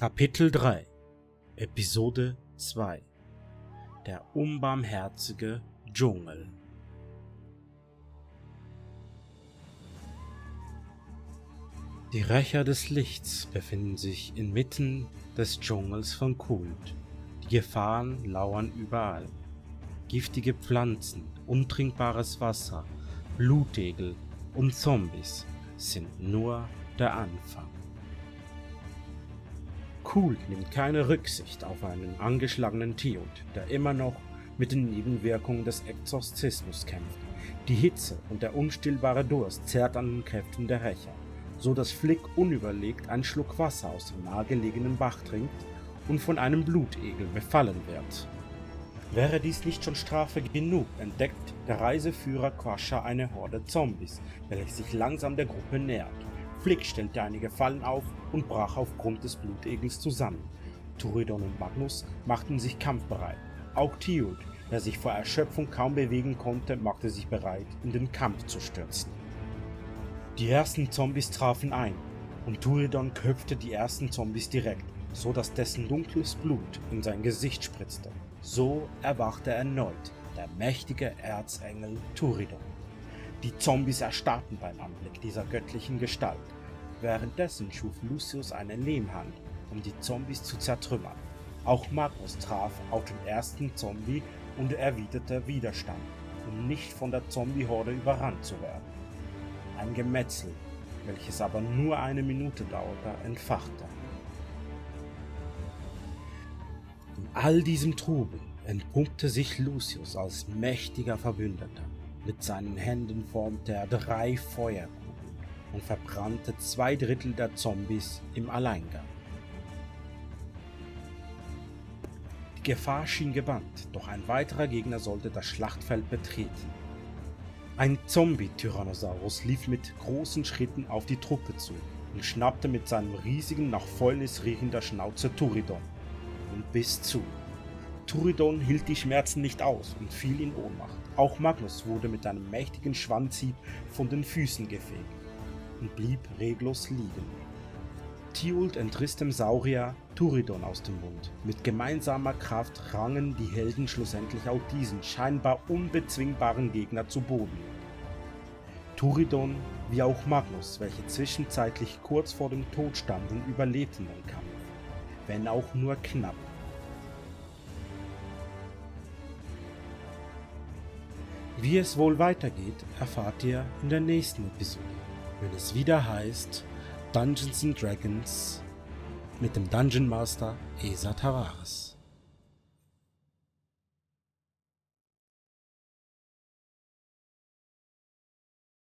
Kapitel 3 Episode 2 Der unbarmherzige Dschungel Die Rächer des Lichts befinden sich inmitten des Dschungels von Kult. Die Gefahren lauern überall. Giftige Pflanzen, untrinkbares Wasser, Blutegel und Zombies sind nur der Anfang. Cool nimmt keine Rücksicht auf einen angeschlagenen Tiot, der immer noch mit den Nebenwirkungen des Exorzismus kämpft. Die Hitze und der unstillbare Durst zerrt an den Kräften der Rächer, so dass Flick unüberlegt einen Schluck Wasser aus dem nahegelegenen Bach trinkt und von einem Blutegel befallen wird. Wäre dies nicht schon Strafe genug, entdeckt der Reiseführer Quasha eine Horde Zombies, welche sich langsam der Gruppe nähert. Flick stellte einige Fallen auf und brach aufgrund des Blutegels zusammen. Turidon und Magnus machten sich kampfbereit. Auch Tiud, der sich vor Erschöpfung kaum bewegen konnte, machte sich bereit, in den Kampf zu stürzen. Die ersten Zombies trafen ein, und Turidon köpfte die ersten Zombies direkt, so dass dessen dunkles Blut in sein Gesicht spritzte. So erwachte erneut der mächtige Erzengel Turidon. Die Zombies erstarrten beim Anblick dieser göttlichen Gestalt. Währenddessen schuf Lucius eine Lehmhand, um die Zombies zu zertrümmern. Auch Magnus traf auf den ersten Zombie und erwiderte Widerstand, um nicht von der Zombie-Horde überrannt zu werden. Ein Gemetzel, welches aber nur eine Minute dauerte, entfachte. In all diesem Trubel entpuppte sich Lucius als mächtiger Verbündeter. Mit seinen Händen formte er drei Feuerkugeln und verbrannte zwei Drittel der Zombies im Alleingang. Die Gefahr schien gebannt, doch ein weiterer Gegner sollte das Schlachtfeld betreten. Ein Zombie-Tyrannosaurus lief mit großen Schritten auf die Truppe zu und schnappte mit seinem riesigen, nach Fäulnis riechender Schnauze Turidon und biss zu. Turidon hielt die Schmerzen nicht aus und fiel in Ohnmacht. Auch Magnus wurde mit einem mächtigen Schwanzhieb von den Füßen gefegt und blieb reglos liegen. Tiult entriss dem Saurier Turidon aus dem Mund. Mit gemeinsamer Kraft rangen die Helden schlussendlich auch diesen scheinbar unbezwingbaren Gegner zu Boden. Turidon wie auch Magnus, welche zwischenzeitlich kurz vor dem Tod standen, überlebten den Kampf, wenn auch nur knapp. Wie es wohl weitergeht, erfahrt ihr in der nächsten Episode, wenn es wieder heißt Dungeons Dragons mit dem Dungeon Master Esa Tavares.